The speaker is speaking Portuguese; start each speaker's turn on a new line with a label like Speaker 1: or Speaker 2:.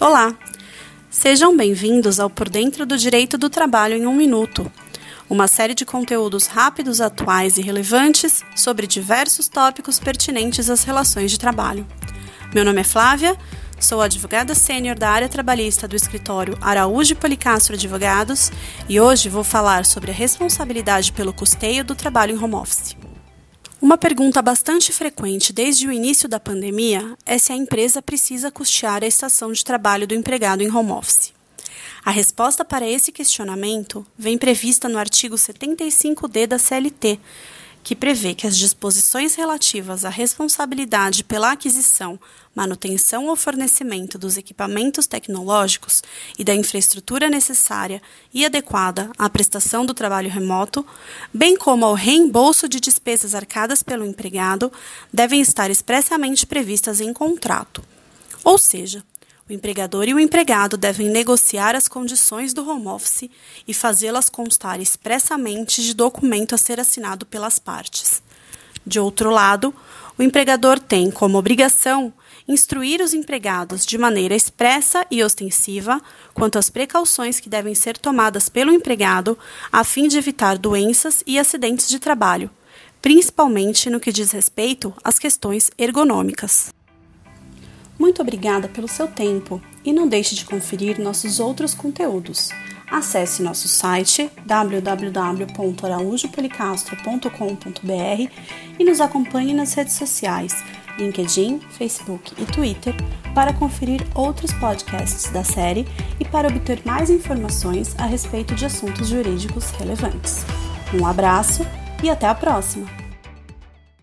Speaker 1: Olá! Sejam bem-vindos ao Por Dentro do Direito do Trabalho em um Minuto, uma série de conteúdos rápidos, atuais e relevantes sobre diversos tópicos pertinentes às relações de trabalho. Meu nome é Flávia, sou advogada sênior da área trabalhista do escritório Araújo Policastro Advogados e hoje vou falar sobre a responsabilidade pelo custeio do trabalho em home office. Uma pergunta bastante frequente desde o início da pandemia é se a empresa precisa custear a estação de trabalho do empregado em home office. A resposta para esse questionamento vem prevista no artigo 75D da CLT, que prevê que as disposições relativas à responsabilidade pela aquisição, manutenção ou fornecimento dos equipamentos tecnológicos e da infraestrutura necessária e adequada à prestação do trabalho remoto, bem como ao reembolso de despesas arcadas pelo empregado, devem estar expressamente previstas em contrato. Ou seja, o empregador e o empregado devem negociar as condições do home office e fazê-las constar expressamente de documento a ser assinado pelas partes. De outro lado, o empregador tem como obrigação instruir os empregados de maneira expressa e ostensiva quanto às precauções que devem ser tomadas pelo empregado a fim de evitar doenças e acidentes de trabalho, principalmente no que diz respeito às questões ergonômicas. Muito obrigada pelo seu tempo e não deixe de conferir nossos outros conteúdos. Acesse nosso site www.araújopolicastro.com.br e nos acompanhe nas redes sociais LinkedIn, Facebook e Twitter para conferir outros podcasts da série e para obter mais informações a respeito de assuntos jurídicos relevantes. Um abraço e até a próxima!